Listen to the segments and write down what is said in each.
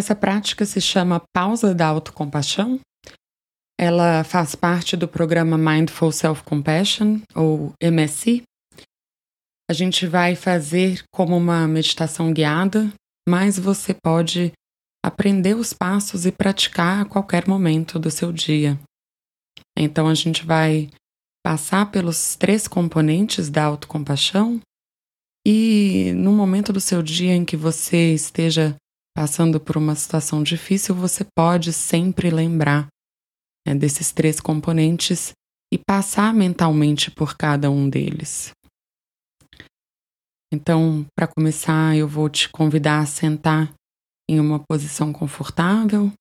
Essa prática se chama pausa da autocompaixão. Ela faz parte do programa Mindful Self-Compassion, ou MSC. A gente vai fazer como uma meditação guiada, mas você pode aprender os passos e praticar a qualquer momento do seu dia. Então a gente vai passar pelos três componentes da autocompaixão e no momento do seu dia em que você esteja passando por uma situação difícil, você pode sempre lembrar né, desses três componentes e passar mentalmente por cada um deles. Então, para começar, eu vou te convidar a sentar em uma posição confortável,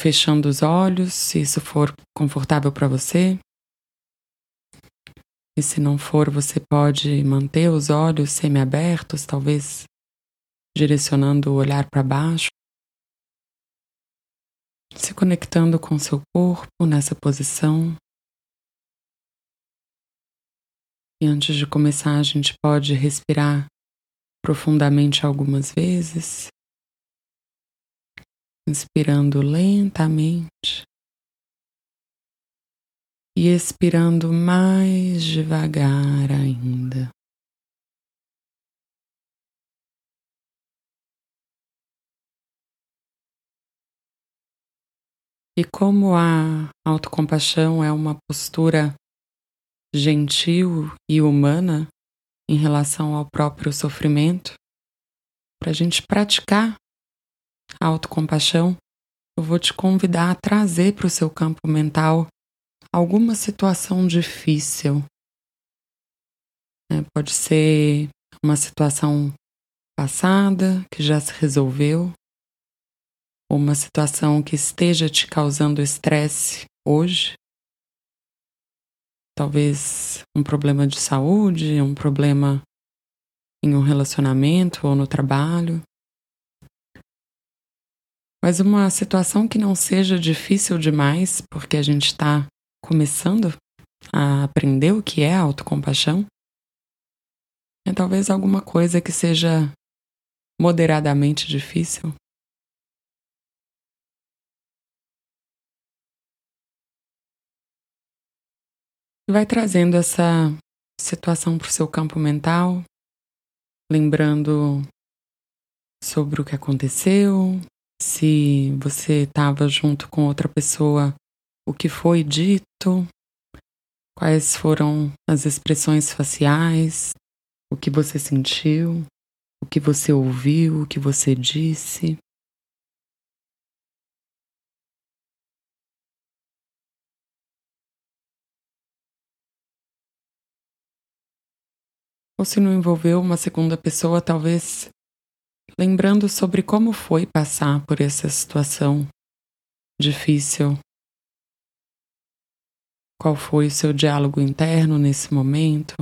fechando os olhos, se isso for confortável para você. E se não for, você pode manter os olhos semiabertos, talvez direcionando o olhar para baixo. Se conectando com seu corpo nessa posição. E antes de começar, a gente pode respirar profundamente algumas vezes inspirando lentamente e expirando mais devagar ainda. E como a autocompaixão é uma postura gentil e humana em relação ao próprio sofrimento, para a gente praticar autocompaixão, eu vou te convidar a trazer para o seu campo mental alguma situação difícil. É, pode ser uma situação passada que já se resolveu, uma situação que esteja te causando estresse hoje. Talvez um problema de saúde, um problema em um relacionamento ou no trabalho. Mas uma situação que não seja difícil demais, porque a gente está começando a aprender o que é autocompaixão, é talvez alguma coisa que seja moderadamente difícil. Vai trazendo essa situação para o seu campo mental, lembrando sobre o que aconteceu, se você estava junto com outra pessoa, o que foi dito, quais foram as expressões faciais, o que você sentiu, o que você ouviu, o que você disse. Ou se não envolveu uma segunda pessoa, talvez lembrando sobre como foi passar por essa situação difícil. Qual foi o seu diálogo interno nesse momento?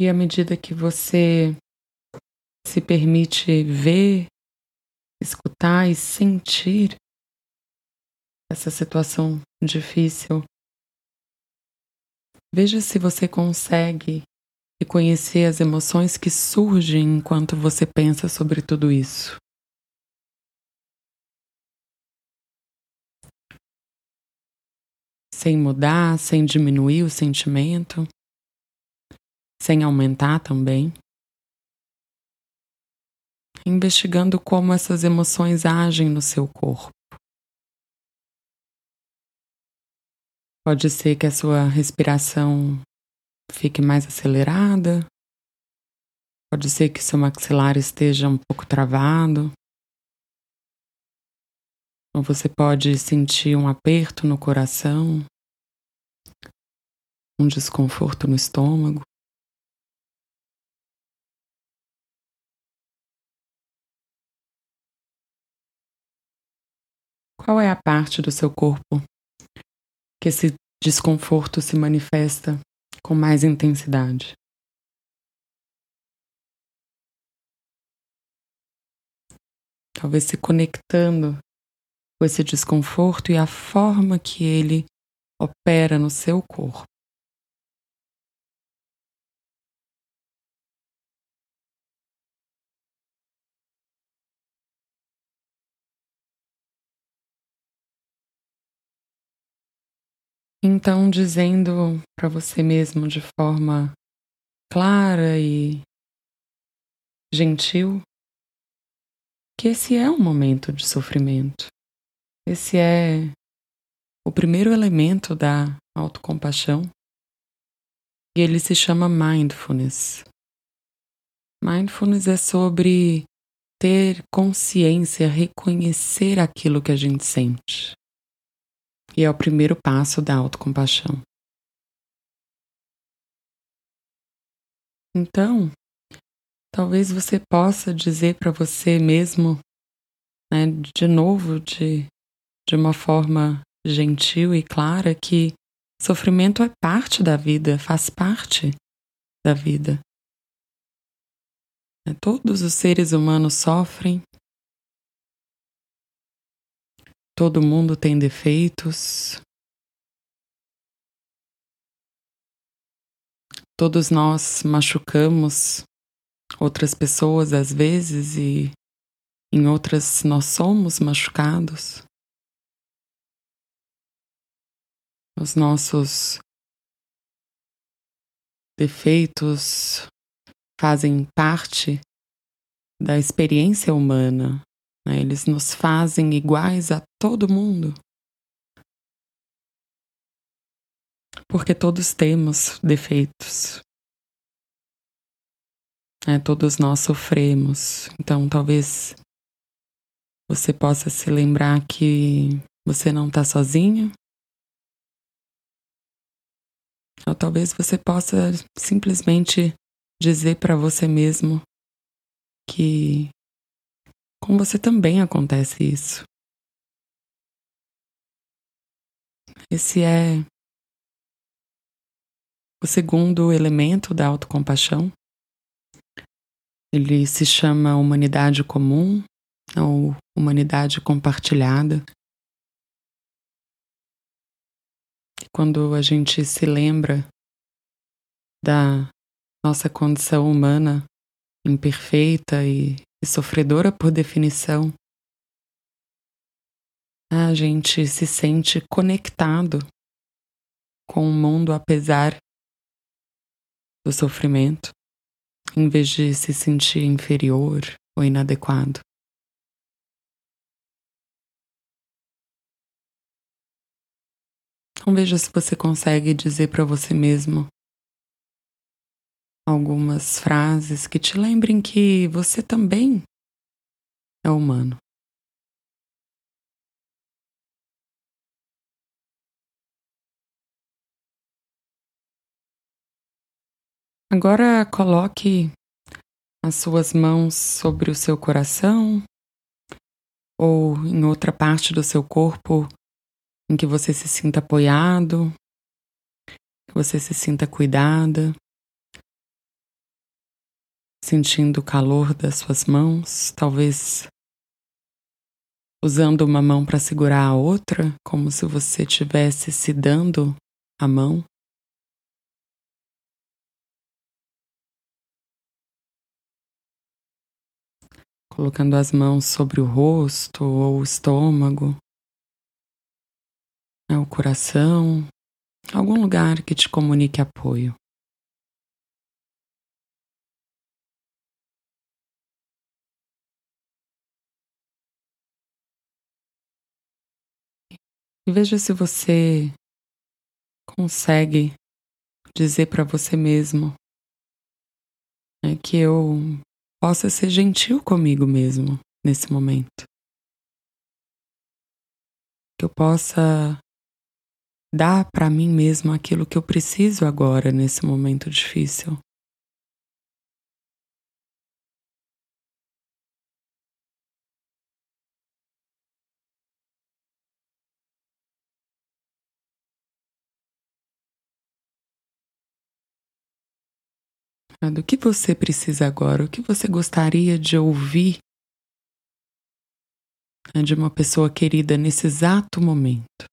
E à medida que você se permite ver, escutar e sentir essa situação difícil. Veja se você consegue reconhecer as emoções que surgem enquanto você pensa sobre tudo isso. Sem mudar, sem diminuir o sentimento, sem aumentar também. Investigando como essas emoções agem no seu corpo. Pode ser que a sua respiração fique mais acelerada. Pode ser que seu maxilar esteja um pouco travado. Ou você pode sentir um aperto no coração, um desconforto no estômago. Qual é a parte do seu corpo que esse desconforto se manifesta com mais intensidade. Talvez se conectando com esse desconforto e a forma que ele opera no seu corpo. Então, dizendo para você mesmo de forma clara e gentil que esse é um momento de sofrimento. Esse é o primeiro elemento da autocompaixão e ele se chama mindfulness. Mindfulness é sobre ter consciência, reconhecer aquilo que a gente sente. E é o primeiro passo da autocompaixão. Então, talvez você possa dizer para você mesmo, né, de novo, de, de uma forma gentil e clara, que sofrimento é parte da vida, faz parte da vida. Né, todos os seres humanos sofrem, todo mundo tem defeitos, Todos nós machucamos outras pessoas às vezes e em outras nós somos machucados. Os nossos defeitos fazem parte da experiência humana, né? eles nos fazem iguais a todo mundo. porque todos temos defeitos. É, todos nós sofremos. Então, talvez você possa se lembrar que você não está sozinho. Ou talvez você possa simplesmente dizer para você mesmo que com você também acontece isso. Esse é o segundo elemento da autocompaixão, ele se chama humanidade comum ou humanidade compartilhada. Quando a gente se lembra da nossa condição humana imperfeita e, e sofredora por definição, a gente se sente conectado com o mundo apesar do sofrimento, em vez de se sentir inferior ou inadequado. Então veja se você consegue dizer para você mesmo algumas frases que te lembrem que você também é humano. Agora coloque as suas mãos sobre o seu coração ou em outra parte do seu corpo em que você se sinta apoiado, que você se sinta cuidada, sentindo o calor das suas mãos, talvez usando uma mão para segurar a outra, como se você estivesse se dando a mão. colocando as mãos sobre o rosto ou o estômago, né, o coração, algum lugar que te comunique apoio. E veja se você consegue dizer para você mesmo né, que eu possa ser gentil comigo mesmo nesse momento. Que eu possa dar para mim mesmo aquilo que eu preciso agora nesse momento difícil. Do que você precisa agora, o que você gostaria de ouvir né, de uma pessoa querida nesse exato momento.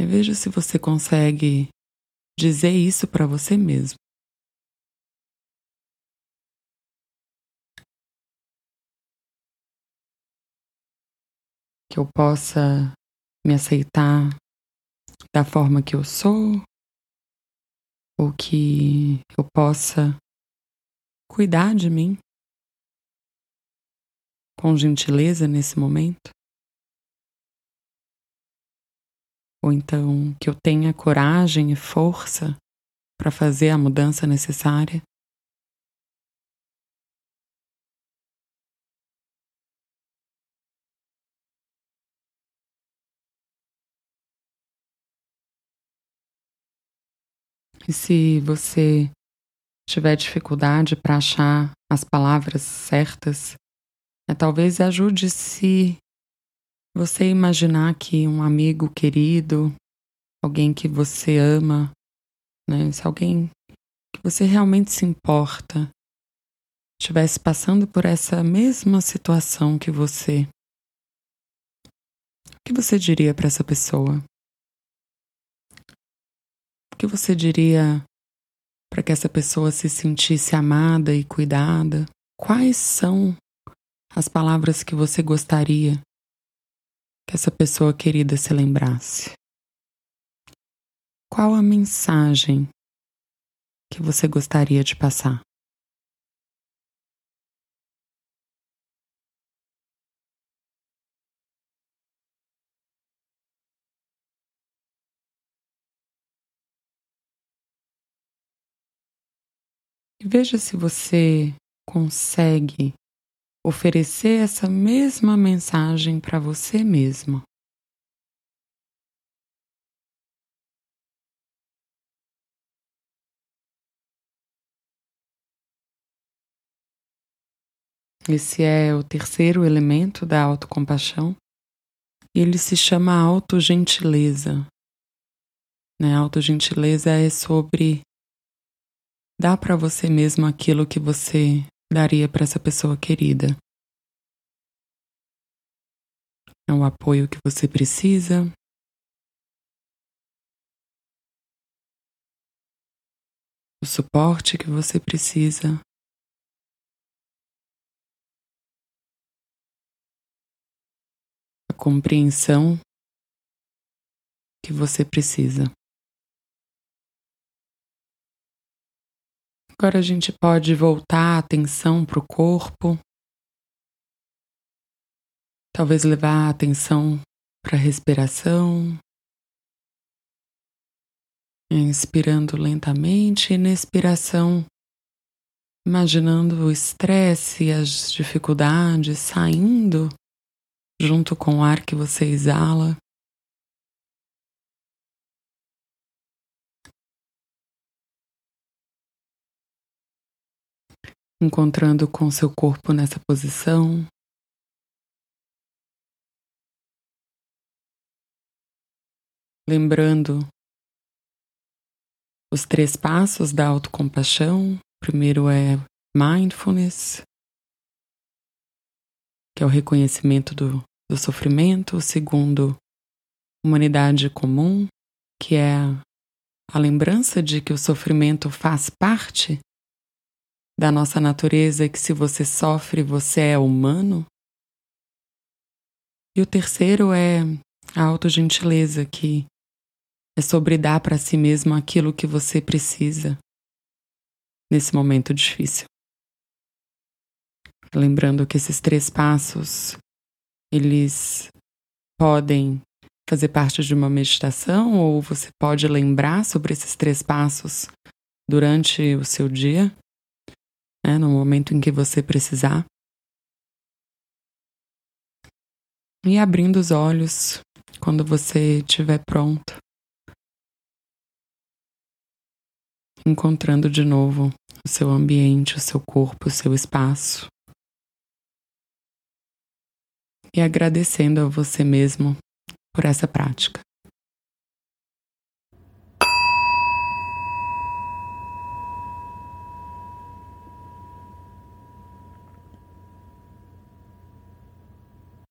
E veja se você consegue dizer isso para você mesmo. Que eu possa me aceitar da forma que eu sou, ou que eu possa cuidar de mim com gentileza nesse momento. Ou então que eu tenha coragem e força para fazer a mudança necessária. E se você tiver dificuldade para achar as palavras certas, é, talvez ajude se você imaginar que um amigo querido, alguém que você ama, né, se alguém que você realmente se importa, estivesse passando por essa mesma situação que você, o que você diria para essa pessoa? Que você diria para que essa pessoa se sentisse amada e cuidada? Quais são as palavras que você gostaria que essa pessoa querida se lembrasse? Qual a mensagem que você gostaria de passar? Veja se você consegue oferecer essa mesma mensagem para você mesmo. Esse é o terceiro elemento da autocompaixão. Ele se chama autogentileza. Né? Autogentileza é sobre dar para você mesmo aquilo que você daria para essa pessoa querida. É o apoio que você precisa. O suporte que você precisa. A compreensão que você precisa. Agora a gente pode voltar a atenção para o corpo, talvez levar a atenção para a respiração, inspirando lentamente e na expiração, imaginando o estresse e as dificuldades saindo junto com o ar que você exala. Encontrando com seu corpo nessa posição. Lembrando os três passos da autocompaixão. Primeiro é mindfulness, que é o reconhecimento do, do sofrimento. O segundo, humanidade comum, que é a lembrança de que o sofrimento faz parte da nossa natureza que se você sofre, você é humano. E o terceiro é a autogentileza, que é sobre dar para si mesmo aquilo que você precisa nesse momento difícil. Lembrando que esses três passos, eles podem fazer parte de uma meditação ou você pode lembrar sobre esses três passos durante o seu dia né, no momento em que você precisar. E abrindo os olhos quando você estiver pronto. Encontrando de novo o seu ambiente, o seu corpo, o seu espaço. E agradecendo a você mesmo por essa prática.